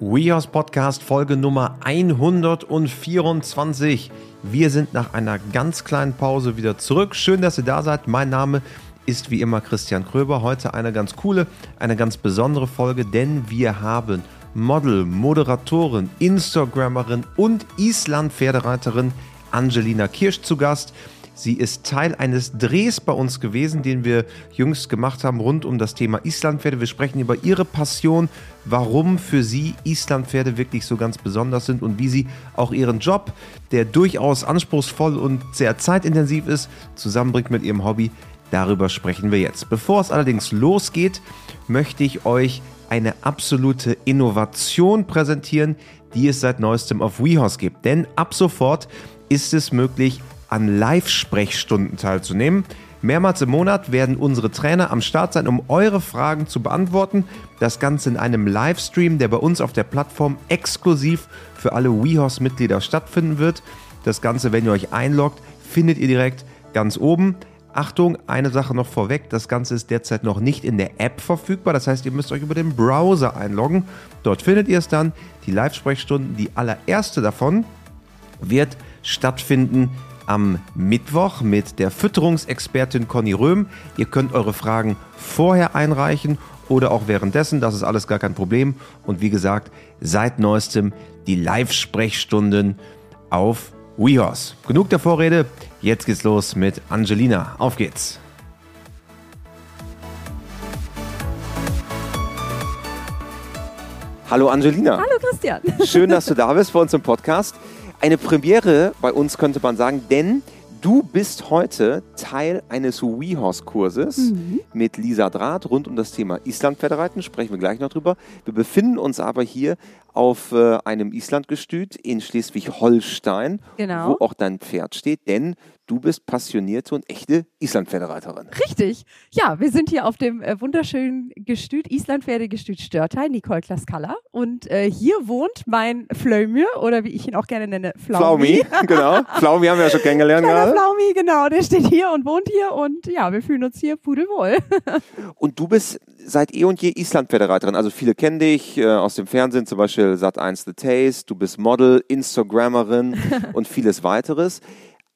WeHouse Podcast Folge Nummer 124. Wir sind nach einer ganz kleinen Pause wieder zurück. Schön, dass ihr da seid. Mein Name ist wie immer Christian Kröber. Heute eine ganz coole, eine ganz besondere Folge, denn wir haben Model, Moderatorin, Instagrammerin und Island-Pferdereiterin Angelina Kirsch zu Gast. Sie ist Teil eines Drehs bei uns gewesen, den wir jüngst gemacht haben rund um das Thema Islandpferde. Wir sprechen über ihre Passion, warum für sie Islandpferde wirklich so ganz besonders sind und wie sie auch ihren Job, der durchaus anspruchsvoll und sehr zeitintensiv ist, zusammenbringt mit ihrem Hobby. Darüber sprechen wir jetzt. Bevor es allerdings losgeht, möchte ich euch eine absolute Innovation präsentieren, die es seit neuestem auf WeHorse gibt. Denn ab sofort ist es möglich, an Live-Sprechstunden teilzunehmen. Mehrmals im Monat werden unsere Trainer am Start sein, um eure Fragen zu beantworten. Das Ganze in einem Livestream, der bei uns auf der Plattform exklusiv für alle WeHorse-Mitglieder stattfinden wird. Das Ganze, wenn ihr euch einloggt, findet ihr direkt ganz oben. Achtung, eine Sache noch vorweg, das Ganze ist derzeit noch nicht in der App verfügbar, das heißt, ihr müsst euch über den Browser einloggen. Dort findet ihr es dann, die Live-Sprechstunden. Die allererste davon wird stattfinden am Mittwoch mit der Fütterungsexpertin Conny Röhm. Ihr könnt eure Fragen vorher einreichen oder auch währenddessen, das ist alles gar kein Problem. Und wie gesagt, seit neuestem die Live-Sprechstunden auf WeHorse. Genug der Vorrede, jetzt geht's los mit Angelina. Auf geht's! Hallo Angelina. Hallo Christian. Schön, dass du da bist bei uns im Podcast eine Premiere bei uns, könnte man sagen, denn du bist heute Teil eines WeHorse-Kurses mhm. mit Lisa Draht rund um das Thema Island-Pferdereiten. Sprechen wir gleich noch drüber. Wir befinden uns aber hier auf äh, einem Islandgestüt in Schleswig-Holstein, genau. wo auch dein Pferd steht, denn du bist passionierte und echte Islandpferdereiterin. Richtig. Ja, wir sind hier auf dem äh, wunderschönen Gestüt, Islandpferdegestüt Störteil, Nicole Klaskala. Und äh, hier wohnt mein Flömir, oder wie ich ihn auch gerne nenne, Flaumi. Flaumi, genau. Flaumi haben wir ja schon kennengelernt gerade. Flaumi, genau. Der steht hier und wohnt hier und ja, wir fühlen uns hier pudelwohl. und du bist seit eh und je Islandpferdereiterin. Also viele kennen dich äh, aus dem Fernsehen, zum Beispiel Sat1 The Taste. Du bist Model, Instagrammerin und vieles weiteres.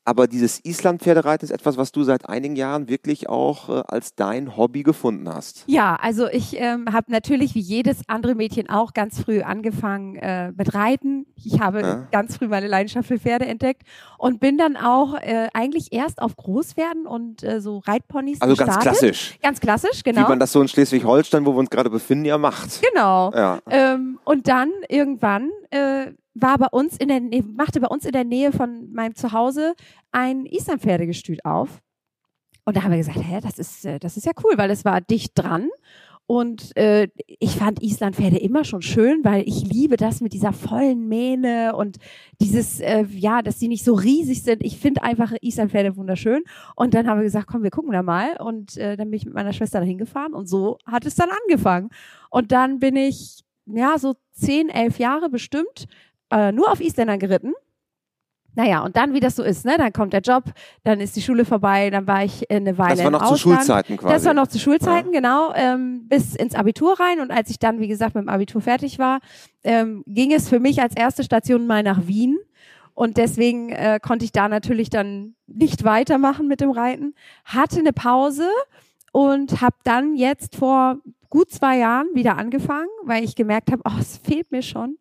Aber dieses Island-Pferdereiten ist etwas, was du seit einigen Jahren wirklich auch äh, als dein Hobby gefunden hast. Ja, also ich ähm, habe natürlich wie jedes andere Mädchen auch ganz früh angefangen äh, mit Reiten. Ich habe ja. ganz früh meine Leidenschaft für Pferde entdeckt und bin dann auch äh, eigentlich erst auf Großpferden und äh, so Reitponys Also gestartet. ganz klassisch. Ganz klassisch, genau. Wie man das so in Schleswig-Holstein, wo wir uns gerade befinden, ja macht. Genau. Ja. Ähm, und dann irgendwann äh, war bei uns in der Nähe, machte bei uns in der Nähe von meinem Zuhause ein Islandpferdegestüt auf. Und da haben wir gesagt, hä, das ist, äh, das ist ja cool, weil es war dicht dran. Und äh, ich fand Islandpferde immer schon schön, weil ich liebe das mit dieser vollen Mähne und dieses, äh, ja, dass die nicht so riesig sind. Ich finde einfach Islandpferde wunderschön. Und dann haben wir gesagt, komm, wir gucken da mal. Und äh, dann bin ich mit meiner Schwester dahin gefahren und so hat es dann angefangen. Und dann bin ich, ja, so zehn, elf Jahre bestimmt äh, nur auf Isländern geritten. Naja, und dann, wie das so ist, ne? Dann kommt der Job, dann ist die Schule vorbei, dann war ich eine Weile. Das war noch zu Schulzeiten quasi. Das war noch zu Schulzeiten, ja. genau, ähm, bis ins Abitur rein. Und als ich dann, wie gesagt, mit dem Abitur fertig war, ähm, ging es für mich als erste Station mal nach Wien. Und deswegen äh, konnte ich da natürlich dann nicht weitermachen mit dem Reiten. Hatte eine Pause und habe dann jetzt vor gut zwei Jahren wieder angefangen, weil ich gemerkt habe, oh, es fehlt mir schon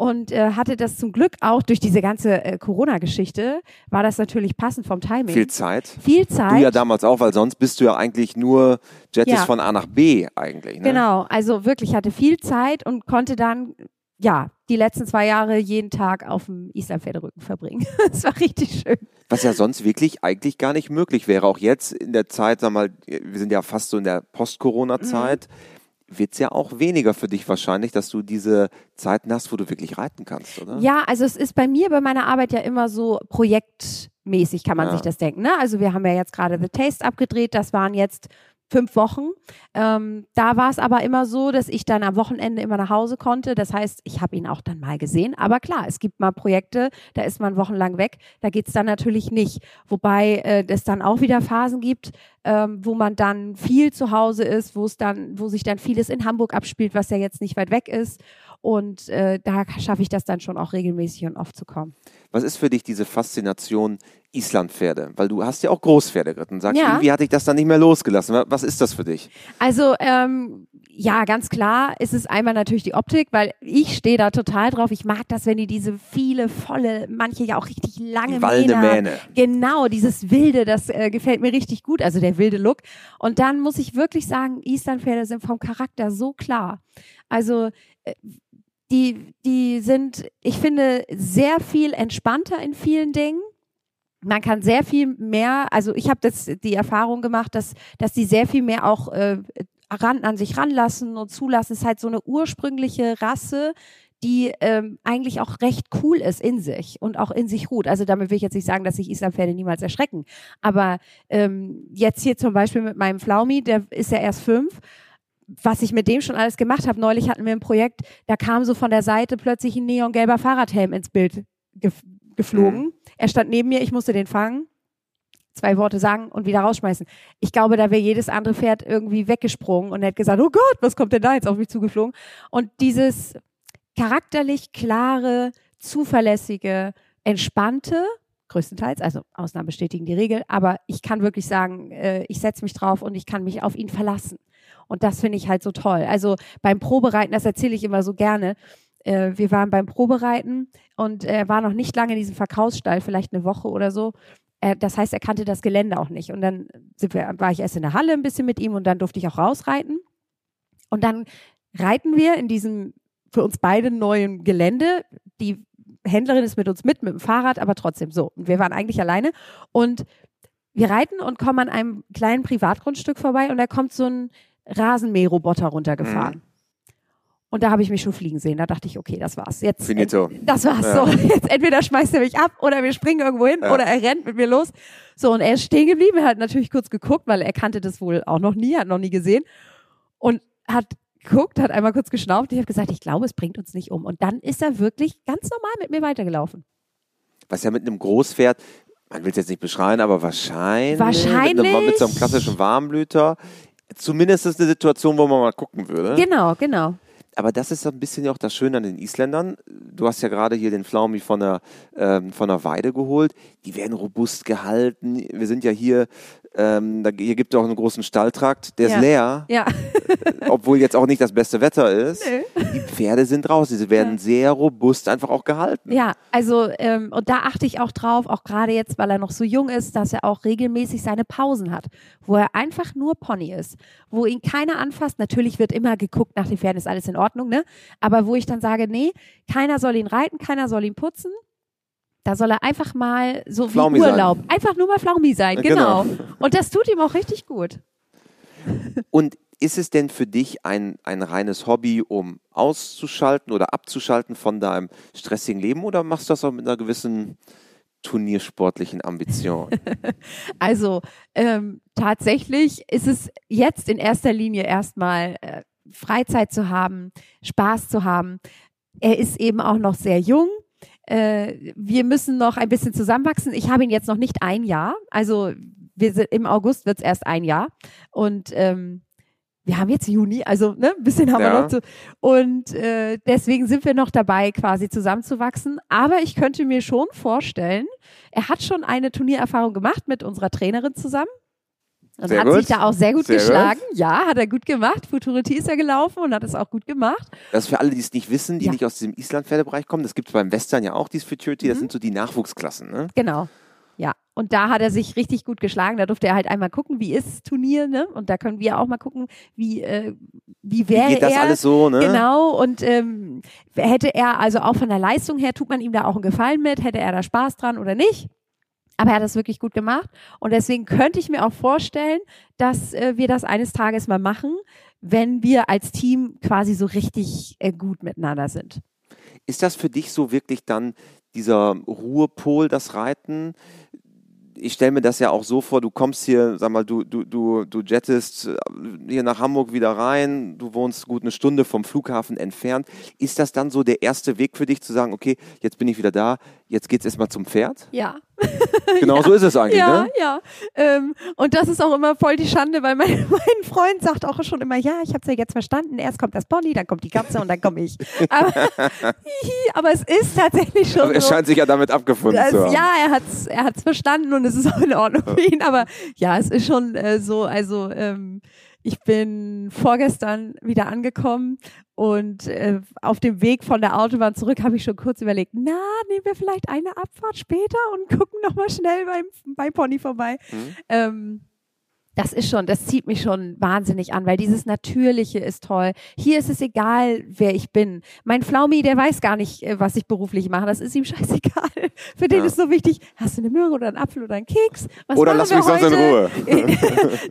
und äh, hatte das zum Glück auch durch diese ganze äh, Corona-Geschichte, war das natürlich passend vom Timing. Viel Zeit. Viel Zeit. Du ja damals auch, weil sonst bist du ja eigentlich nur jettest ja. von A nach B eigentlich. Ne? Genau, also wirklich hatte viel Zeit und konnte dann ja, die letzten zwei Jahre jeden Tag auf dem Islandpferderücken verbringen. das war richtig schön. Was ja sonst wirklich eigentlich gar nicht möglich wäre. Auch jetzt in der Zeit, sag mal, wir sind ja fast so in der Post-Corona-Zeit. Mhm wird es ja auch weniger für dich wahrscheinlich, dass du diese Zeiten hast, wo du wirklich reiten kannst, oder? Ja, also es ist bei mir bei meiner Arbeit ja immer so projektmäßig, kann man ja. sich das denken. Ne? Also wir haben ja jetzt gerade The Taste abgedreht, das waren jetzt fünf Wochen. Ähm, da war es aber immer so, dass ich dann am Wochenende immer nach Hause konnte. Das heißt, ich habe ihn auch dann mal gesehen. Aber klar, es gibt mal Projekte, da ist man wochenlang weg. Da geht's dann natürlich nicht. Wobei äh, es dann auch wieder Phasen gibt, ähm, wo man dann viel zu Hause ist, wo es dann, wo sich dann vieles in Hamburg abspielt, was ja jetzt nicht weit weg ist. Und äh, da schaffe ich das dann schon auch regelmäßig und oft zu kommen. Was ist für dich diese Faszination Islandpferde? Weil du hast ja auch Großpferde geritten. Sagst, ja. irgendwie hatte ich das dann nicht mehr losgelassen. Was ist das für dich? Also, ähm, ja, ganz klar ist es einmal natürlich die Optik, weil ich stehe da total drauf. Ich mag das, wenn die diese viele, volle, manche ja auch richtig lange Mähne, Mähne. Genau, dieses Wilde, das äh, gefällt mir richtig gut, also der wilde Look. Und dann muss ich wirklich sagen, Islandpferde sind vom Charakter so klar. Also, äh, die, die sind, ich finde, sehr viel entspannter in vielen Dingen. Man kann sehr viel mehr, also ich habe das die Erfahrung gemacht, dass, dass die sehr viel mehr auch äh, ran, an sich ranlassen und zulassen. Es ist halt so eine ursprüngliche Rasse, die ähm, eigentlich auch recht cool ist in sich und auch in sich ruht. Also damit will ich jetzt nicht sagen, dass sich Islampferde niemals erschrecken. Aber ähm, jetzt hier zum Beispiel mit meinem Flaumi, der ist ja erst fünf was ich mit dem schon alles gemacht habe. Neulich hatten wir ein Projekt, da kam so von der Seite plötzlich ein neongelber Fahrradhelm ins Bild geflogen. Mhm. Er stand neben mir, ich musste den fangen, zwei Worte sagen und wieder rausschmeißen. Ich glaube, da wäre jedes andere Pferd irgendwie weggesprungen und hätte gesagt, oh Gott, was kommt denn da jetzt auf mich zugeflogen? Und dieses charakterlich klare, zuverlässige, entspannte, größtenteils, also Ausnahmen bestätigen die Regel, aber ich kann wirklich sagen, äh, ich setze mich drauf und ich kann mich auf ihn verlassen. Und das finde ich halt so toll. Also beim Probereiten, das erzähle ich immer so gerne. Äh, wir waren beim Probereiten und er war noch nicht lange in diesem Verkaufsstall, vielleicht eine Woche oder so. Er, das heißt, er kannte das Gelände auch nicht. Und dann wir, war ich erst in der Halle ein bisschen mit ihm und dann durfte ich auch rausreiten. Und dann reiten wir in diesem für uns beide neuen Gelände. Die Händlerin ist mit uns mit, mit dem Fahrrad, aber trotzdem so. Und wir waren eigentlich alleine. Und wir reiten und kommen an einem kleinen Privatgrundstück vorbei und da kommt so ein Rasenmäherroboter runtergefahren. Mhm. Und da habe ich mich schon fliegen sehen. Da dachte ich, okay, das war's. Jetzt, Finito. das war's ja. so. Jetzt entweder schmeißt er mich ab oder wir springen irgendwo hin ja. oder er rennt mit mir los. So, und er ist stehen geblieben. Er hat natürlich kurz geguckt, weil er kannte das wohl auch noch nie, hat noch nie gesehen. Und hat geguckt, hat einmal kurz geschnauft. Ich habe gesagt, ich glaube, es bringt uns nicht um. Und dann ist er wirklich ganz normal mit mir weitergelaufen. Was ja mit einem Großpferd, man will es jetzt nicht beschreien, aber wahrscheinlich, wahrscheinlich. Mit, einem, mit so einem klassischen Warmblüter zumindest ist eine Situation, wo man mal gucken würde. Genau, genau. Aber das ist ein bisschen auch das Schöne an den Isländern. Du hast ja gerade hier den Flaumi von der, ähm, von der Weide geholt. Die werden robust gehalten. Wir sind ja hier ähm, da, hier gibt es auch einen großen Stalltrakt, der ja. ist leer. Ja. obwohl jetzt auch nicht das beste Wetter ist. Nö. Die Pferde sind raus, sie werden ja. sehr robust einfach auch gehalten. Ja, also ähm, und da achte ich auch drauf, auch gerade jetzt, weil er noch so jung ist, dass er auch regelmäßig seine Pausen hat, wo er einfach nur Pony ist, wo ihn keiner anfasst. Natürlich wird immer geguckt nach den Pferden, ist alles in Ordnung, ne? Aber wo ich dann sage, nee, keiner soll ihn reiten, keiner soll ihn putzen da soll er einfach mal so Flaumi wie Urlaub, sein. einfach nur mal Flaumi sein, genau. genau. Und das tut ihm auch richtig gut. Und ist es denn für dich ein, ein reines Hobby, um auszuschalten oder abzuschalten von deinem stressigen Leben oder machst du das auch mit einer gewissen turniersportlichen Ambition? also ähm, tatsächlich ist es jetzt in erster Linie erstmal äh, Freizeit zu haben, Spaß zu haben. Er ist eben auch noch sehr jung äh, wir müssen noch ein bisschen zusammenwachsen. Ich habe ihn jetzt noch nicht ein Jahr. Also wir sind, im August wird es erst ein Jahr. Und ähm, wir haben jetzt Juni, also ne, ein bisschen haben ja. wir noch zu. Und äh, deswegen sind wir noch dabei, quasi zusammenzuwachsen. Aber ich könnte mir schon vorstellen, er hat schon eine Turniererfahrung gemacht mit unserer Trainerin zusammen. Und sehr hat gut. sich da auch sehr gut sehr geschlagen. Gut. Ja, hat er gut gemacht. Futurity ist er gelaufen und hat es auch gut gemacht. Das ist für alle, die es nicht wissen, die ja. nicht aus diesem Island-Pferdebereich kommen. Das gibt es beim Western ja auch, dieses Futurity. Das mhm. sind so die Nachwuchsklassen. Ne? Genau. Ja, und da hat er sich richtig gut geschlagen. Da durfte er halt einmal gucken, wie ist das Turnier, ne? Und da können wir auch mal gucken, wie, äh, wie wäre wie geht das er. alles so, ne? Genau. Und ähm, hätte er, also auch von der Leistung her, tut man ihm da auch einen Gefallen mit, hätte er da Spaß dran oder nicht? Aber er hat das wirklich gut gemacht. Und deswegen könnte ich mir auch vorstellen, dass äh, wir das eines Tages mal machen, wenn wir als Team quasi so richtig äh, gut miteinander sind. Ist das für dich so wirklich dann dieser Ruhepol, das Reiten? ich stelle mir das ja auch so vor, du kommst hier, sag mal, du, du, du, du jettest äh, hier nach Hamburg wieder rein, du wohnst gut eine Stunde vom Flughafen entfernt. Ist das dann so der erste Weg für dich zu sagen, okay, jetzt bin ich wieder da, jetzt geht's erstmal zum Pferd? Ja. Genau ja. so ist es eigentlich, ja, ne? Ja, ähm, und das ist auch immer voll die Schande, weil mein, mein Freund sagt auch schon immer, ja, ich habe es ja jetzt verstanden, erst kommt das Pony, dann kommt die Katze und dann komme ich. Aber, aber, es ist tatsächlich schon aber er so. scheint sich ja damit abgefunden das, zu haben. Ja, er hat's, er hat's verstanden und es ist auch in Ordnung für ihn, aber ja, es ist schon äh, so, also ähm, ich bin vorgestern wieder angekommen und äh, auf dem Weg von der Autobahn zurück habe ich schon kurz überlegt, na, nehmen wir vielleicht eine Abfahrt später und gucken nochmal schnell beim, bei Pony vorbei. Mhm. Ähm, das ist schon, das zieht mich schon wahnsinnig an, weil dieses Natürliche ist toll. Hier ist es egal, wer ich bin. Mein Flaumi, der weiß gar nicht, äh, was ich beruflich mache. Das ist ihm scheißegal. Für den ja. ist so wichtig, hast du eine Möhre oder einen Apfel oder einen Keks? Was oder lass mich sonst in Ruhe.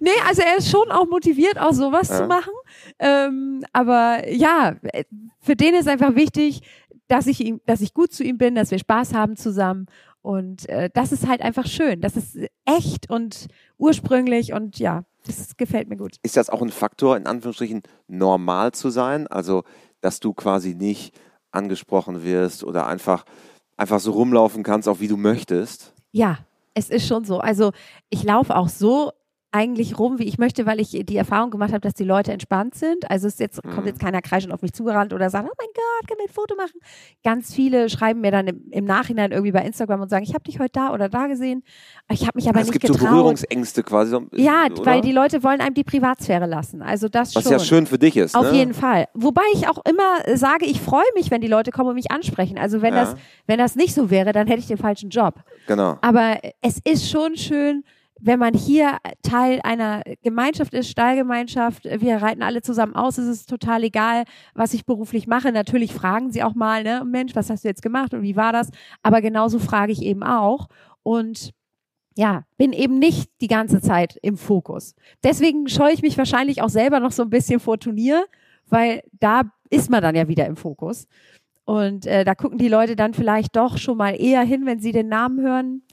nee, also er ist schon auch motiviert, auch sowas ja. zu machen. Ähm, aber ja, für den ist einfach wichtig, dass ich ihm, dass ich gut zu ihm bin, dass wir Spaß haben zusammen und äh, das ist halt einfach schön. Das ist echt und ursprünglich und ja, das gefällt mir gut. Ist das auch ein Faktor, in Anführungsstrichen, normal zu sein? Also, dass du quasi nicht angesprochen wirst oder einfach, einfach so rumlaufen kannst, auch wie du möchtest? Ja, es ist schon so. Also, ich laufe auch so eigentlich rum, wie ich möchte, weil ich die Erfahrung gemacht habe, dass die Leute entspannt sind. Also es jetzt, mhm. kommt jetzt keiner kreischend auf mich zugerannt oder sagt, oh mein Gott, können wir ein Foto machen? Ganz viele schreiben mir dann im, im Nachhinein irgendwie bei Instagram und sagen, ich habe dich heute da oder da gesehen. Ich habe mich aber also nicht getraut. Es gibt so Berührungsängste quasi. Ja, oder? weil die Leute wollen einem die Privatsphäre lassen. Also das Was schon. ja schön für dich ist. Auf ne? jeden Fall. Wobei ich auch immer sage, ich freue mich, wenn die Leute kommen und mich ansprechen. Also wenn, ja. das, wenn das nicht so wäre, dann hätte ich den falschen Job. Genau. Aber es ist schon schön, wenn man hier Teil einer Gemeinschaft ist, Stallgemeinschaft, wir reiten alle zusammen aus, es ist total egal, was ich beruflich mache. Natürlich fragen sie auch mal, ne, Mensch, was hast du jetzt gemacht und wie war das? Aber genauso frage ich eben auch. Und ja, bin eben nicht die ganze Zeit im Fokus. Deswegen scheue ich mich wahrscheinlich auch selber noch so ein bisschen vor Turnier, weil da ist man dann ja wieder im Fokus. Und äh, da gucken die Leute dann vielleicht doch schon mal eher hin, wenn sie den Namen hören.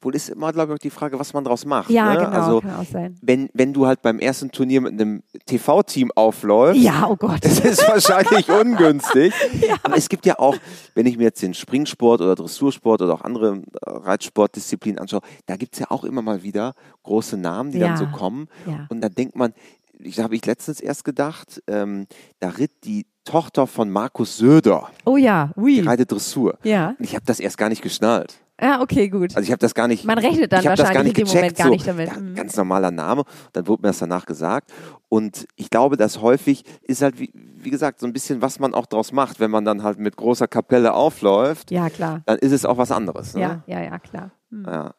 Wohl ist immer, glaube ich, auch die Frage, was man daraus macht. Ja, ne? genau, also, kann auch sein. Wenn, wenn du halt beim ersten Turnier mit einem TV-Team aufläufst, ja, oh Gott. das ist wahrscheinlich ungünstig. ja. Aber es gibt ja auch, wenn ich mir jetzt den Springsport oder Dressursport oder auch andere äh, Reitsportdisziplinen anschaue, da gibt es ja auch immer mal wieder große Namen, die ja. dann so kommen. Ja. Und da denkt man, ich habe ich letztens erst gedacht, ähm, da ritt die Tochter von Markus Söder. Oh ja, oui. Die reitet Dressur. Ja. Und ich habe das erst gar nicht geschnallt. Ja, okay, gut. Also ich habe das gar nicht. Man rechnet dann wahrscheinlich in dem Moment gar nicht damit. So, ja, ganz normaler Name. Dann wurde mir das danach gesagt. Und ich glaube, dass häufig ist halt, wie, wie gesagt, so ein bisschen, was man auch draus macht, wenn man dann halt mit großer Kapelle aufläuft. Ja, klar. Dann ist es auch was anderes. Ne? Ja, ja, ja, klar. Hm. Ja.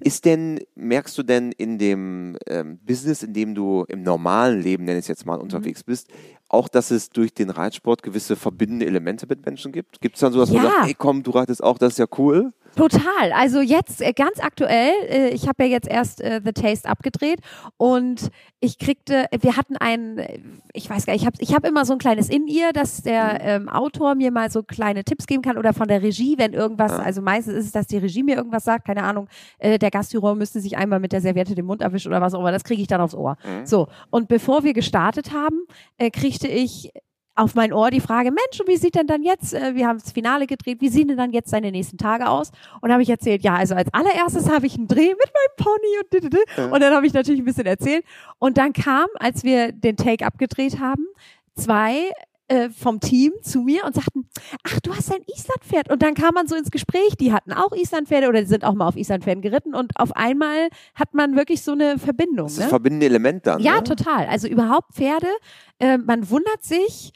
ist denn, merkst du denn in dem ähm, Business, in dem du im normalen Leben, nenne ich es jetzt mal, mhm. unterwegs bist, auch, dass es durch den Reitsport gewisse verbindende Elemente mit Menschen gibt? Gibt es dann sowas, ja. wo du sagst, hey komm, du reitest auch, das ist ja cool? Total. Also jetzt äh, ganz aktuell, äh, ich habe ja jetzt erst äh, The Taste abgedreht und ich kriegte, wir hatten einen, ich weiß gar nicht, ich habe ich hab immer so ein kleines In-Ear, dass der mhm. ähm, Autor mir mal so kleine Tipps geben kann oder von der Regie, wenn irgendwas, also meistens ist es, dass die Regie mir irgendwas sagt, keine Ahnung, äh, der Gastjuror müsste sich einmal mit der Serviette den Mund erwischen oder was auch immer, das kriege ich dann aufs Ohr. Mhm. So, und bevor wir gestartet haben, äh, kriegte ich auf mein Ohr die Frage, Mensch, und wie sieht denn dann jetzt, äh, wir haben das Finale gedreht, wie sehen denn dann jetzt seine nächsten Tage aus? Und habe ich erzählt, ja, also als allererstes habe ich einen Dreh mit meinem Pony und didede. und dann habe ich natürlich ein bisschen erzählt. Und dann kam, als wir den Take abgedreht haben, zwei äh, vom Team zu mir und sagten, ach, du hast ein Islandpferd. Und dann kam man so ins Gespräch, die hatten auch Islandpferde oder die sind auch mal auf Islandpferden geritten und auf einmal hat man wirklich so eine Verbindung. Das ist ne? das verbindende Element dann. Ja, ne? total. Also überhaupt Pferde, äh, man wundert sich,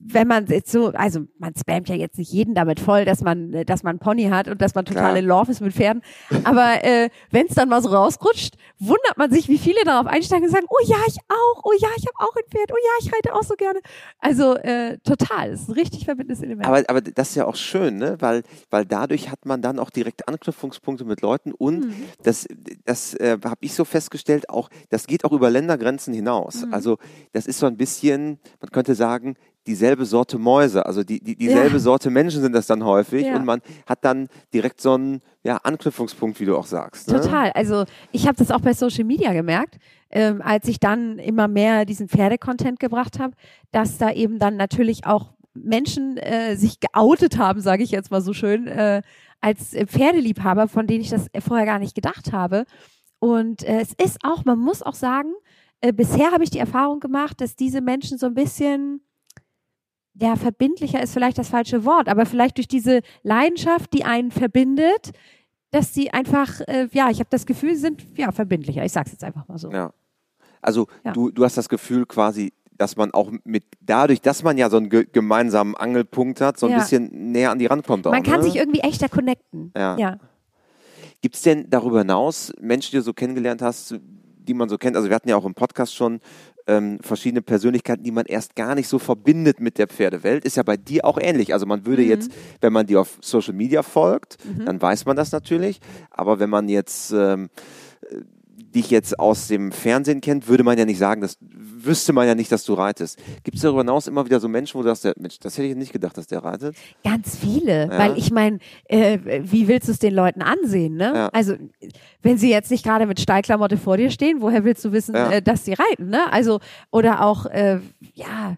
wenn man jetzt so, also man spammt ja jetzt nicht jeden damit voll, dass man, dass man Pony hat und dass man total Klar. in Love ist mit Pferden. Aber äh, wenn es dann mal so rausrutscht, wundert man sich, wie viele darauf einsteigen und sagen, oh ja, ich auch, oh ja, ich habe auch ein Pferd, oh ja, ich reite auch so gerne. Also äh, total, das ist ein richtig verbindendes Element. Aber, aber das ist ja auch schön, ne? weil, weil dadurch hat man dann auch direkt Anknüpfungspunkte mit Leuten und mhm. das, das äh, habe ich so festgestellt, auch das geht auch über Ländergrenzen hinaus. Mhm. Also das ist so ein bisschen, man könnte sagen, dieselbe Sorte Mäuse, also die, die, dieselbe Ja. Sorte Menschen sind das dann häufig Ja. und man hat dann direkt so einen ja, Anknüpfungspunkt, wie du auch sagst. Ne? Total. Also ich habe das auch bei Social Media gemerkt, ähm, als ich dann immer mehr diesen Pferdecontent gebracht habe, dass da eben dann natürlich auch Menschen äh, sich geoutet haben, sage ich jetzt mal so schön, äh, als Pferdeliebhaber, von denen ich das vorher gar nicht gedacht habe. Und äh, es ist auch, man muss auch sagen, äh, bisher habe ich die Erfahrung gemacht, dass diese Menschen so ein bisschen ja, verbindlicher ist vielleicht das falsche Wort, aber vielleicht durch diese Leidenschaft, die einen verbindet, dass sie einfach, äh, ja, ich habe das Gefühl, sie sind ja verbindlicher. Ich sag's jetzt einfach mal so. Ja. Also Ja. du, du hast das Gefühl quasi, dass man auch mit, dadurch, dass man ja so einen ge gemeinsamen Angelpunkt hat, so ein Ja. bisschen näher an die rankommt auch. Man kann ne? sich irgendwie echter connecten. Ja. ja. Gibt es denn darüber hinaus Menschen, die du so kennengelernt hast, die man so kennt? Also wir hatten ja auch im Podcast schon ähm, verschiedene Persönlichkeiten, die man erst gar nicht so verbindet mit der Pferdewelt. Ist ja bei dir auch ähnlich. Also man Mhm. würde jetzt, wenn man dir auf Social Media folgt, dann weiß man das natürlich. Aber wenn man jetzt ähm, äh, dich jetzt aus dem Fernsehen kennt, würde man ja nicht sagen, das wüsste man ja nicht, dass du reitest. Gibt es darüber hinaus immer wieder so Menschen, wo du sagst, Mensch, das hätte ich nicht gedacht, dass der reitet? Ganz viele, Ja. weil ich meine, äh, wie willst du es den Leuten ansehen? Ne? Ja. Also wenn sie jetzt nicht gerade mit Stallklamotte vor dir stehen, woher willst du wissen, Ja. äh, dass sie reiten? Ne? Also oder auch äh, ja.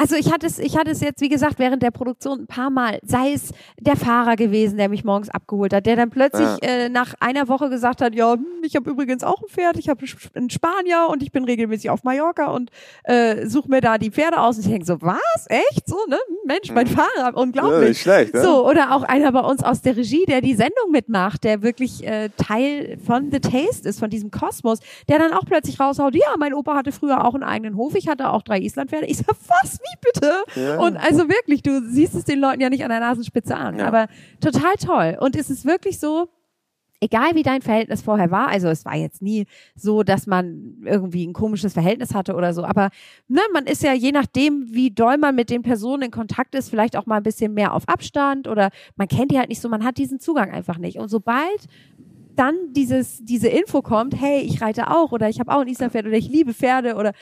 Also ich hatte es, ich hatte es jetzt, wie gesagt, während der Produktion ein paar Mal, sei es der Fahrer gewesen, der mich morgens abgeholt hat, der dann plötzlich Ja. äh, nach einer Woche gesagt hat, ja, hm, ich habe übrigens auch ein Pferd, ich habe einen Spanier und ich bin regelmäßig auf Mallorca und äh, suche mir da die Pferde aus. Und ich denke so, was? Echt? So, ne? Hm, Mensch, mein Fahrer, unglaublich. schlecht, ne? So, oder auch einer bei uns aus der Regie, der die Sendung mitmacht, der wirklich äh, Teil von The Taste ist, von diesem Kosmos, der dann auch plötzlich raushaut, ja, mein Opa hatte früher auch einen eigenen Hof, ich hatte auch drei Islandpferde. Ich sag, was, wie bitte? Ja. Und also wirklich, du siehst es den Leuten ja nicht an der Nasenspitze an, Ja. aber total toll. Und es ist wirklich so, egal wie dein Verhältnis vorher war, also es war jetzt nie so, dass man irgendwie ein komisches Verhältnis hatte oder so, aber ne, man ist ja je nachdem, wie doll man mit den Personen in Kontakt ist, vielleicht auch mal ein bisschen mehr auf Abstand oder man kennt die halt nicht so, man hat diesen Zugang einfach nicht. Und sobald dann dieses, diese Info kommt, hey, ich reite auch oder ich habe auch ein Islandpferd oder ich liebe Pferde oder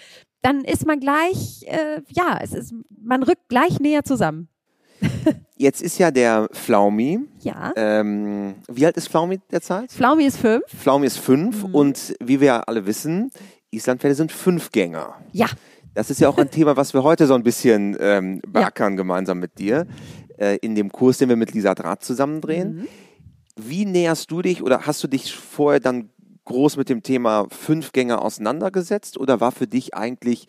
dann ist man gleich, äh, ja, es ist, man rückt gleich näher zusammen. Jetzt ist ja der Flaumi. Ja. Ähm, wie alt ist Flaumi derzeit? Flaumi ist fünf. Flaumi ist fünf Mhm. und wie wir ja alle wissen, Islandpferde sind Fünfgänger. Ja. Das ist ja auch ein Thema, was wir heute so ein bisschen ähm, beackern gemeinsam mit dir äh, in dem Kurs, den wir mit Lisa Draht zusammen drehen. Mhm. Wie näherst du dich oder hast du dich vorher dann groß mit dem Thema Fünfgänger auseinandergesetzt oder war für dich eigentlich,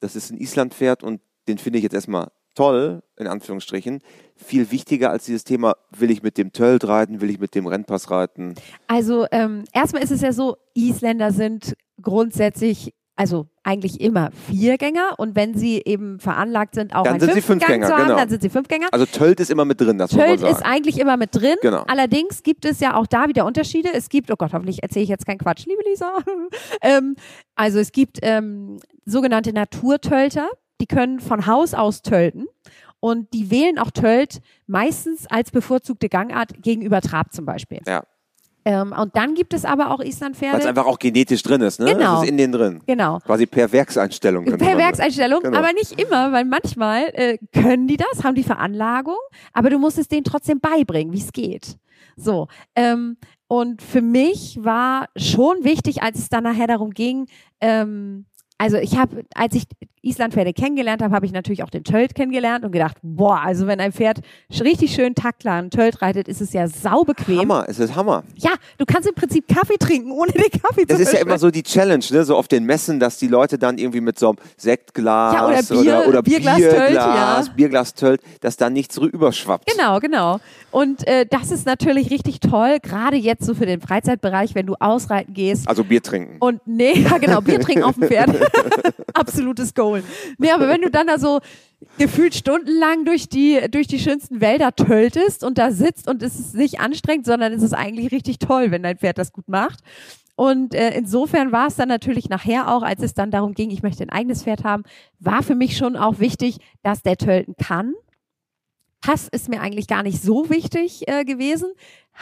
das ist ein Islandpferd und den finde ich jetzt erstmal toll, in Anführungsstrichen, viel wichtiger als dieses Thema, will ich mit dem Tölt reiten, will ich mit dem Rennpass reiten? Also ähm, erstmal ist es ja so, Isländer sind grundsätzlich, also eigentlich immer Viergänger und wenn sie eben veranlagt sind, auch Dann einen sind sie fünften Gang Fünfgänger, zu haben, genau. dann sind sie Fünfgänger. Also Tölt ist immer mit drin, das Tölt ist eigentlich immer mit drin. Genau. Allerdings gibt es ja auch da wieder Unterschiede. Es gibt, oh Gott, hoffentlich erzähle ich jetzt keinen Quatsch, liebe Lisa. ähm, also es gibt ähm, sogenannte Naturtölter, die können von Haus aus tölten. Und die wählen auch Tölt meistens als bevorzugte Gangart gegenüber Trab zum Beispiel. Ja, Ähm, und dann gibt es aber auch weil es Islandpferde. einfach auch genetisch drin ist, ne? Genau. Es ist in denen drin. Genau. Quasi per Werkseinstellung. Per. Werkseinstellung, Genau. aber nicht immer, weil manchmal äh, können die das, haben die Veranlagung, aber du musst es denen trotzdem beibringen, wie es geht. So. Ähm, und für mich war schon wichtig, als es dann nachher darum ging, ähm, also ich habe, als ich Islandpferde kennengelernt habe, habe ich natürlich auch den Tölt kennengelernt und gedacht, boah, also wenn ein Pferd richtig schön taktklar einen Tölt reitet, ist es ja saubequem. Hammer, es ist Hammer. Ja, du kannst im Prinzip Kaffee trinken, ohne den Kaffee Das zu ist ja immer so die Challenge, ne? so auf den Messen, dass die Leute dann irgendwie mit so einem Sektglas Ja, oder Bier- oder, oder Bierglas Bierglas, Tölt, ja. Bierglas Tölt, dass da nichts rüberschwappt. Genau, genau. Und äh, das ist natürlich richtig toll, gerade jetzt so für den Freizeitbereich, wenn du ausreiten gehst. Also Bier trinken. Und nee, ja genau, Bier trinken auf dem Pferd. Absolutes Goal. Nee, aber wenn du dann da so gefühlt stundenlang durch die, durch die schönsten Wälder töltest und da sitzt und es ist nicht anstrengend, sondern es ist eigentlich richtig toll, wenn dein Pferd das gut macht. Und äh, insofern war es dann natürlich nachher auch, als es dann darum ging, ich möchte ein eigenes Pferd haben, war für mich schon auch wichtig, dass der tölten kann. Pass ist mir eigentlich gar nicht so wichtig äh, gewesen.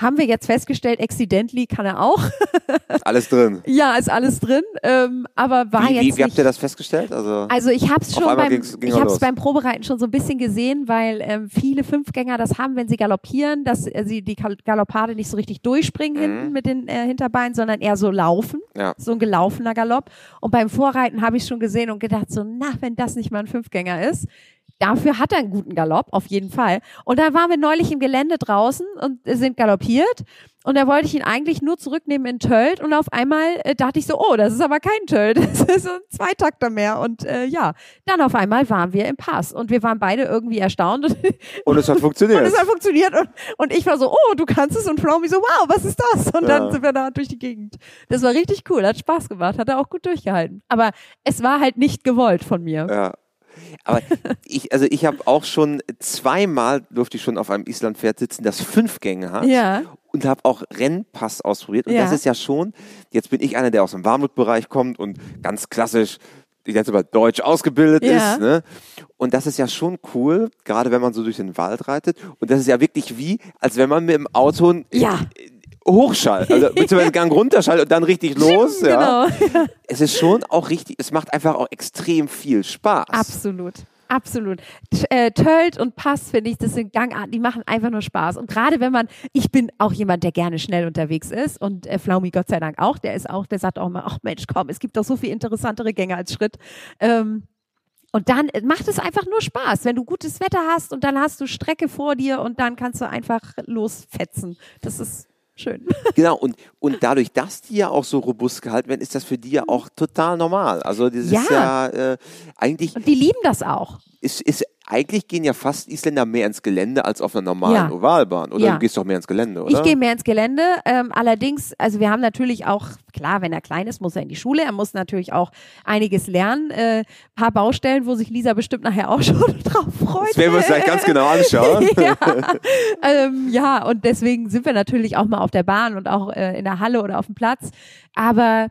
Haben wir jetzt festgestellt, accidentally kann er auch. alles drin. Ja, ist alles drin. Ähm, aber war wie, jetzt. Wie, wie habt ihr das festgestellt? Also, also ich habe es schon beim, ging's, ich hab's beim Probereiten schon so ein bisschen gesehen, weil ähm, viele Fünfgänger das haben, wenn sie galoppieren, dass äh, sie die Galoppade nicht so richtig durchspringen mhm. hinten mit den äh, Hinterbeinen, sondern eher so laufen. Ja. So ein gelaufener Galopp. Und beim Vorreiten habe ich schon gesehen und gedacht so, na, wenn das nicht mal ein Fünfgänger ist. Dafür hat er einen guten Galopp, auf jeden Fall. Und dann waren wir neulich im Gelände draußen und sind galoppiert. Und da wollte ich ihn eigentlich nur zurücknehmen in Tölt. Und auf einmal äh, dachte ich so, oh, das ist aber kein Tölt. Das ist so ein Zweitakter mehr. Und äh, ja, dann auf einmal waren wir im Pass. Und wir waren beide irgendwie erstaunt. Und es hat funktioniert. Und es hat funktioniert. Und, und ich war so, oh, du kannst es. Und Flaumi so, wow, was ist das? Und ja. dann sind wir da durch die Gegend. Das war richtig cool. Hat Spaß gemacht. Hat er auch gut durchgehalten. Aber es war halt nicht gewollt von mir. Ja. Aber ich, also ich habe auch schon zweimal durfte ich schon auf einem Islandpferd sitzen, das fünf Gänge hat. Ja. Und habe auch Rennpass ausprobiert. Und ja. das ist ja schon, jetzt bin ich einer, der aus dem Warmblutbereich kommt und ganz klassisch die ganze Zeit Deutsch ausgebildet ja. ist. Ne? Und das ist ja schon cool, gerade wenn man so durch den Wald reitet. Und das ist ja wirklich wie, als wenn man mit dem Auto ja. Hochschall, also beziehungsweise Gang runterschall und dann richtig los. Ja. Genau. Es ist schon auch richtig, es macht einfach auch extrem viel Spaß. Absolut. Absolut. Äh, Tölt und Pass, finde ich, das sind Gangarten, die machen einfach nur Spaß. Und gerade wenn man, ich bin auch jemand, der gerne schnell unterwegs ist und äh, Flaumi Gott sei Dank auch, der ist auch, der sagt auch immer, ach Mensch, komm, es gibt doch so viel interessantere Gänge als Schritt. Ähm, und dann macht es einfach nur Spaß, wenn du gutes Wetter hast und dann hast du Strecke vor dir und dann kannst du einfach losfetzen. Das ist schön. Genau, und, und dadurch, dass die ja auch so robust gehalten werden, ist das für die ja auch total normal. Also das ja. ist ja äh, eigentlich. Und die lieben das auch. Ist, ist eigentlich gehen ja fast Isländer mehr ins Gelände als auf einer normalen ja. Ovalbahn. Oder ja. du gehst doch mehr ins Gelände, oder? Ich gehe mehr ins Gelände. Ähm, allerdings, also wir haben natürlich auch, klar, wenn er klein ist, muss er in die Schule. Er muss natürlich auch einiges lernen. Äh, paar Baustellen, wo sich Lisa bestimmt nachher auch schon drauf freut. Das werden wir uns gleich ganz genau anschauen. ja. Ähm, ja, und deswegen sind wir natürlich auch mal auf der Bahn und auch äh, in der Halle oder auf dem Platz. Aber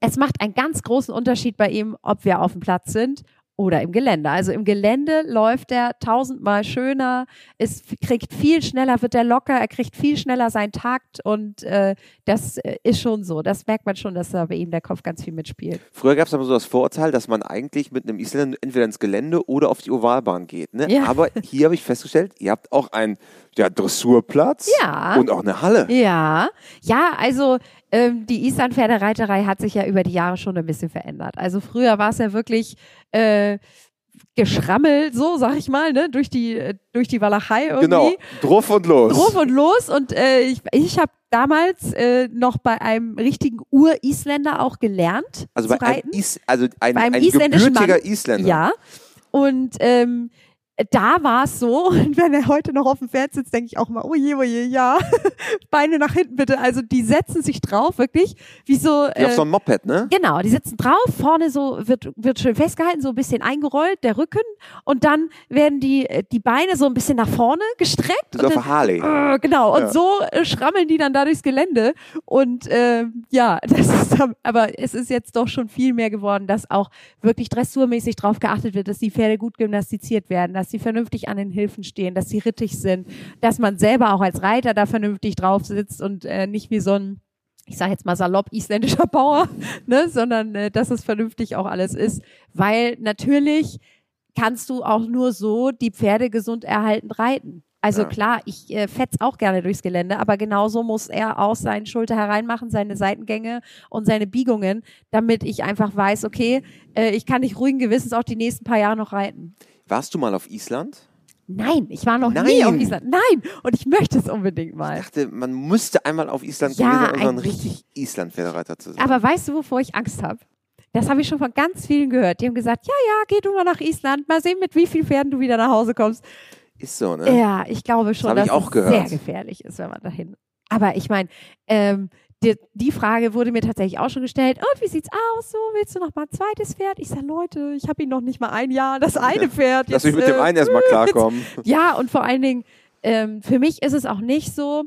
es macht einen ganz großen Unterschied bei ihm, ob wir auf dem Platz sind oder im Gelände. Also im Gelände läuft er tausendmal schöner, es kriegt viel schneller, wird er locker, er kriegt viel schneller seinen Takt und äh, das äh, ist schon so. Das merkt man schon, dass da bei ihm der Kopf ganz viel mitspielt. Früher gab es aber so das Vorurteil, dass man eigentlich mit einem Isländer entweder ins Gelände oder auf die Ovalbahn geht. Ne? Ja. Aber hier habe ich festgestellt, ihr habt auch einen ja, Dressurplatz ja. und auch eine Halle. Ja, ja, also ähm, die Island-Pferdereiterei hat sich ja über die Jahre schon ein bisschen verändert. Also früher war es ja wirklich äh, geschrammelt, so sag ich mal, ne, durch die äh, durch die Walachei irgendwie. Genau, druff und los. Druff und los und äh, ich, ich habe damals äh, noch bei einem richtigen Ur-Isländer auch gelernt. Also bei einem, Is, also ein, ein gebürtiger Mann, Isländer. Ja. Und ähm, da war es so, und wenn er heute noch auf dem Pferd sitzt, denke ich auch mal, oh je, oh je, ja, Beine nach hinten bitte. Also die setzen sich drauf, wirklich, wie so. Wie äh, auf so ein Moped, ne? Genau, die sitzen drauf, vorne so wird, wird schön festgehalten, so ein bisschen eingerollt, der Rücken, und dann werden die, äh, die Beine so ein bisschen nach vorne gestreckt. Ist auf Harley. Äh, genau, und ja. so äh, schrammeln die dann da durchs Gelände. Und äh, ja, das ist, aber es ist jetzt doch schon viel mehr geworden, dass auch wirklich dressurmäßig drauf geachtet wird, dass die Pferde gut gymnastiziert werden, dass sie vernünftig an den Hilfen stehen, dass sie rittig sind, dass man selber auch als Reiter da vernünftig drauf sitzt und äh, nicht wie so ein ich sage jetzt mal salopp isländischer Bauer, ne, sondern äh, dass es vernünftig auch alles ist, weil natürlich kannst du auch nur so die Pferde gesund erhalten reiten. Also ja. klar, ich äh, fetz auch gerne durchs Gelände, aber genauso muss er auch seine Schulter hereinmachen, seine Seitengänge und seine Biegungen, damit ich einfach weiß, okay, äh, ich kann dich ruhigen Gewissens auch die nächsten paar Jahre noch reiten. Warst du mal auf Island? Nein, ich war noch Nein. nie auf Island. Nein, und ich möchte es unbedingt mal. Ich dachte, man müsste einmal auf Island ja, gewesen um ein richtig Island-Pferdereiter zu sein. Aber weißt du, wovor ich Angst habe? Das habe ich schon von ganz vielen gehört. Die haben gesagt, ja, ja, geh du mal nach Island, mal sehen, mit wie vielen Pferden du wieder nach Hause kommst. Ist so, ne? Ja, ich glaube schon, das dass es gehört. sehr gefährlich ist, wenn man dahin. Aber ich meine, ähm, die, die, Frage wurde mir tatsächlich auch schon gestellt. Und wie sieht's aus? So, willst du noch mal ein zweites Pferd? Ich sage, Leute, ich habe ihn noch nicht mal ein Jahr. Das eine Pferd. Lass mich mit dem äh, einen erstmal klarkommen. ja, und vor allen Dingen, ähm, für mich ist es auch nicht so,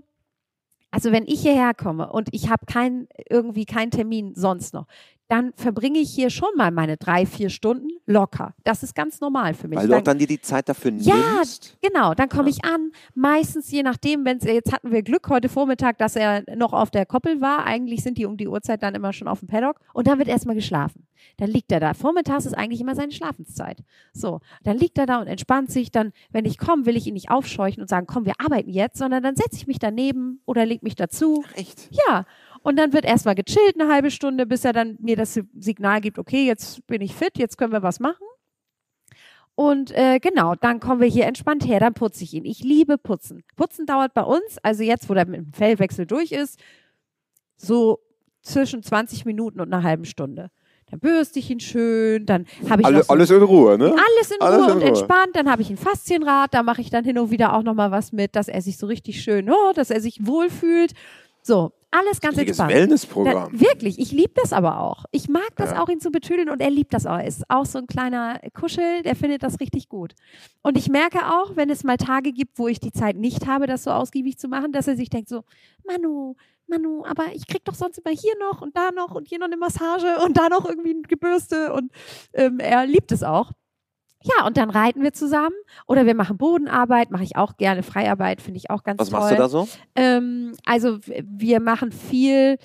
also wenn ich hierher komme und ich habe kein, irgendwie keinen Termin sonst noch, dann verbringe ich hier schon mal meine drei, vier Stunden locker. Das ist ganz normal für mich. Weil du auch dann dir die Zeit dafür Ja, nimmst. Genau, dann komme Ja. ich an. Meistens, je nachdem, wenn es jetzt hatten wir Glück heute Vormittag, dass er noch auf der Koppel war. Eigentlich sind die um die Uhrzeit dann immer schon auf dem Paddock und dann wird erstmal geschlafen. Dann liegt er da. Vormittags ist eigentlich immer seine Schlafenszeit. So, dann liegt er da und entspannt sich. Dann, wenn ich komme, will ich ihn nicht aufscheuchen und sagen, komm, wir arbeiten jetzt, sondern dann setze ich mich daneben oder leg mich dazu. Ach, echt? Ja, und dann wird erstmal gechillt eine halbe Stunde, bis er dann mir das Signal gibt, okay, jetzt bin ich fit, jetzt können wir was machen. Und äh, genau, dann kommen wir hier entspannt her, dann putze ich ihn. Ich liebe Putzen. Putzen dauert bei uns, also jetzt, wo der mit dem Fellwechsel durch ist, so zwischen 20 Minuten und einer halben Stunde. Dann bürste ich ihn schön, dann habe ich Alle, so alles in Ruhe, ne? alles in Alles Ruhe in und Ruhe. entspannt. Dann habe ich ein Faszienrad, da mache ich dann hin und wieder auch nochmal was mit, dass er sich so richtig schön, oh, dass er sich wohlfühlt. So, alles ganz Richtiges entspannt. Wellnessprogramm. Da, wirklich, ich liebe das aber auch. Ich mag das Ja. auch, ihn zu betüdeln und er liebt das auch. Er ist auch so ein kleiner Kuschel, der findet das richtig gut. Und ich merke auch, wenn es mal Tage gibt, wo ich die Zeit nicht habe, das so ausgiebig zu machen, dass er sich denkt so, Manu, Manu, aber ich krieg doch sonst immer hier noch und da noch und hier noch eine Massage und da noch irgendwie ein Gebürste und ähm, er liebt es auch. Ja, und dann reiten wir zusammen oder wir machen Bodenarbeit, mache ich auch gerne. Freiarbeit finde ich auch ganz Was toll. machst du da so? Ähm, also wir machen viel,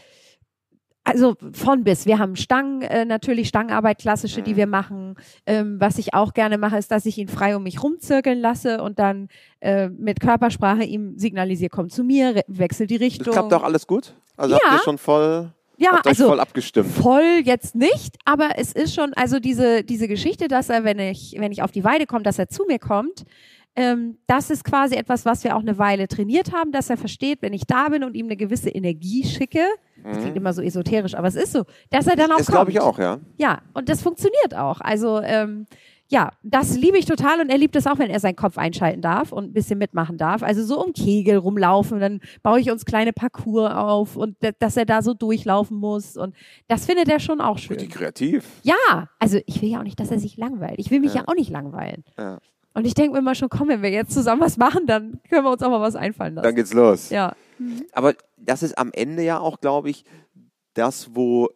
also von bis. Wir haben Stangen, äh, natürlich Stangenarbeit, klassische, die Mhm. wir machen. Ähm, was ich auch gerne mache, ist, dass ich ihn frei um mich rumzirkeln lasse und dann äh, mit Körpersprache ihm signalisiere, komm zu mir, wechsel die Richtung. Das klappt auch alles gut? Also Ja. habt ihr schon voll, ja, habt also voll abgestimmt? voll jetzt nicht, aber es ist schon, also diese, diese Geschichte, dass er, wenn ich, wenn ich auf die Weide komme, dass er zu mir kommt, ähm, das ist quasi etwas, was wir auch eine Weile trainiert haben, dass er versteht, wenn ich da bin und ihm eine gewisse Energie schicke, das klingt immer so esoterisch, aber es ist so, dass er dann auch Das kommt. glaube ich auch, ja. Ja, und das funktioniert auch. Also ähm, ja, das liebe ich total und er liebt es auch, wenn er seinen Kopf einschalten darf und ein bisschen mitmachen darf. Also so um Kegel rumlaufen, dann baue ich uns kleine Parcours auf und dass er da so durchlaufen muss und das findet er schon auch schön. Richtig kreativ. Ja, also ich will ja auch nicht, dass er sich langweilt. Ich will mich ja, Ja. auch nicht langweilen. Ja. Und ich denke mir immer schon, komm, wenn wir jetzt zusammen was machen, dann können wir uns auch mal was einfallen lassen. Dann geht's los. ja. Aber das ist am Ende ja auch, glaube ich, das, wo,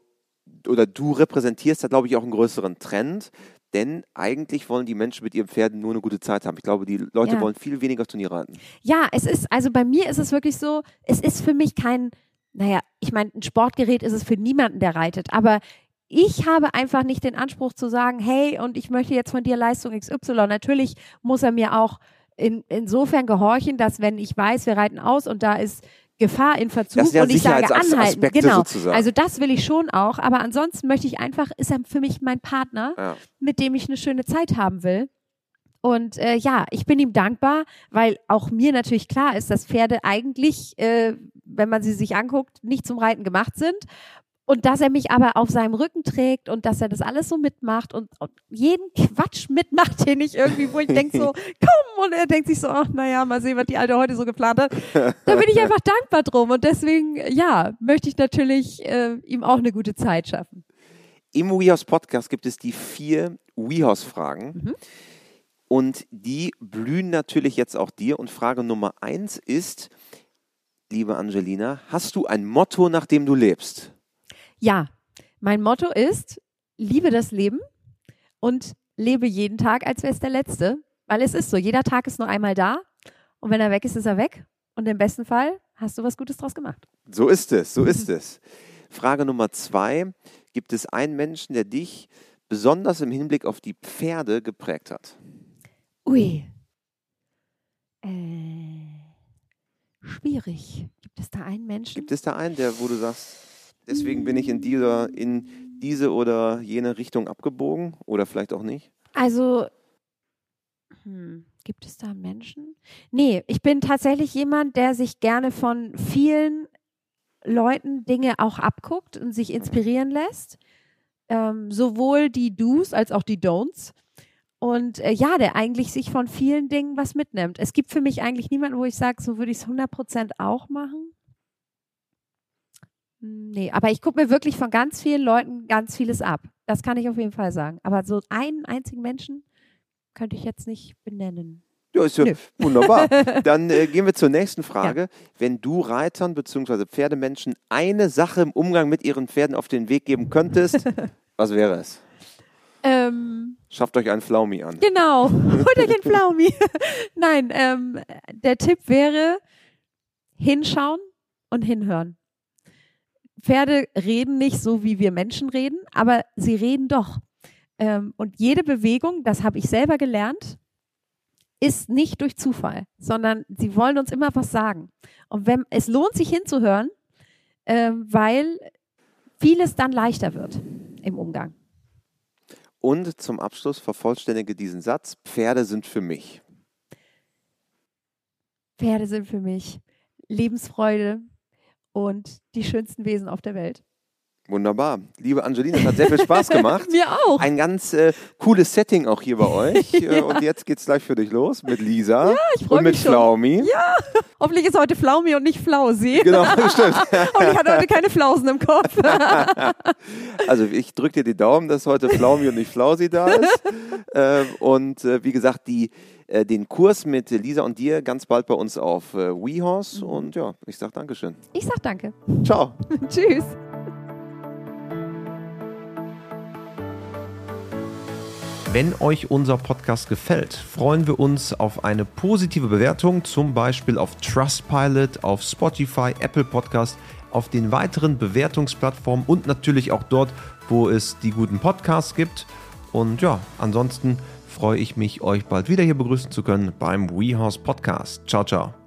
oder du repräsentierst da, glaube ich, auch einen größeren Trend. Denn eigentlich wollen die Menschen mit ihren Pferden nur eine gute Zeit haben. Ich glaube, die Leute Ja. wollen viel weniger Turnier reiten. Ja, es ist, also bei mir ist es wirklich so, es ist für mich kein, naja, ich meine, ein Sportgerät ist es für niemanden, der reitet, aber ich habe einfach nicht den Anspruch zu sagen, hey, und ich möchte jetzt von dir Leistung XY. Natürlich muss er mir auch in, insofern gehorchen, dass wenn ich weiß, wir reiten aus und da ist Gefahr in Verzug Das sind ja und ich sage anhalten. Genau. sozusagen. Also das will ich schon auch, aber ansonsten möchte ich einfach, ist er für mich mein Partner, Ja. mit dem ich eine schöne Zeit haben will. Und äh, ja, ich bin ihm dankbar, weil auch mir natürlich klar ist, dass Pferde eigentlich, äh, wenn man sie sich anguckt, nicht zum Reiten gemacht sind. Und dass er mich aber auf seinem Rücken trägt und dass er das alles so mitmacht und, und jeden Quatsch mitmacht, den ich irgendwie, wo ich denke so, komm, und er denkt sich so, ach naja, mal sehen, was die Alte heute so geplant hat. Da bin ich einfach dankbar drum und deswegen, ja, möchte ich natürlich äh, ihm auch eine gute Zeit schaffen. Im WeHouse Podcast gibt es die vier WeHouse-Fragen. Mhm. Und die blühen natürlich jetzt auch dir. Und Frage Nummer eins ist, liebe Angelina, hast du ein Motto, nach dem du lebst? Ja, mein Motto ist, liebe das Leben und lebe jeden Tag, als wäre es der letzte. Weil es ist so, jeder Tag ist nur einmal da und wenn er weg ist, ist er weg. Und im besten Fall hast du was Gutes draus gemacht. So ist es, so ist es. Frage Nummer zwei, gibt es einen Menschen, der dich besonders im Hinblick auf die Pferde geprägt hat? Ui. Äh, schwierig. Gibt es da einen Menschen? Gibt es da einen, der, wo du sagst, deswegen bin ich in dieser, in diese oder jene Richtung abgebogen oder vielleicht auch nicht? Also, hm, gibt es da Menschen? Nee, ich bin tatsächlich jemand, der sich gerne von vielen Leuten Dinge auch abguckt und sich inspirieren lässt. Ähm, sowohl die Do's als auch die Don'ts. Und äh, ja, der eigentlich sich von vielen Dingen was mitnimmt. Es gibt für mich eigentlich niemanden, wo ich sage, so würde ich es 100% auch machen. Hm, Nee, aber ich gucke mir wirklich von ganz vielen Leuten ganz vieles ab. Das kann ich auf jeden Fall sagen. Aber so einen einzigen Menschen könnte ich jetzt nicht benennen. Ja, ist ja wunderbar. Dann äh, gehen wir zur nächsten Frage. Ja. Wenn du Reitern bzw. Pferdemenschen eine Sache im Umgang mit ihren Pferden auf den Weg geben könntest, was wäre es? Ähm, Schafft euch einen Flaumi an. Genau, holt euch einen Flaumi. Nein, ähm, der Tipp wäre hinschauen und hinhören. Pferde reden nicht so, wie wir Menschen reden, aber sie reden doch. Ähm, und jede Bewegung, das habe ich selber gelernt, ist nicht durch Zufall, sondern sie wollen uns immer was sagen. Und wenn, es lohnt sich hinzuhören, äh, weil vieles dann leichter wird im Umgang. Und zum Abschluss vervollständige diesen Satz, Pferde sind für mich. Pferde sind für mich Lebensfreude und die schönsten Wesen auf der Welt. Wunderbar. Liebe Angelina, es hat sehr viel Spaß gemacht. Mir auch. Ein ganz äh, cooles Setting auch hier bei euch. ja. Äh, und jetzt geht's gleich für dich los mit Lisa. Ja, ich freue mich. Und mit schon. Flaumi. Ja, hoffentlich ist heute Flaumi und nicht Flausi. Genau, stimmt. und ich hatte heute keine Flausen im Kopf. also ich drücke dir die Daumen, dass heute Flaumi und nicht Flausi da ist. äh, und äh, wie gesagt, die äh, den Kurs mit Lisa und dir ganz bald bei uns auf äh, WeHorse. Mhm. Und ja, ich sag Dankeschön. Ich sag Danke. Ciao. Tschüss. Wenn euch unser Podcast gefällt, freuen wir uns auf eine positive Bewertung, zum Beispiel auf Trustpilot, auf Spotify, Apple Podcast, auf den weiteren Bewertungsplattformen und natürlich auch dort, wo es die guten Podcasts gibt. Und ja, ansonsten freue ich mich, euch bald wieder hier begrüßen zu können beim WeHorse Podcast. Ciao, ciao.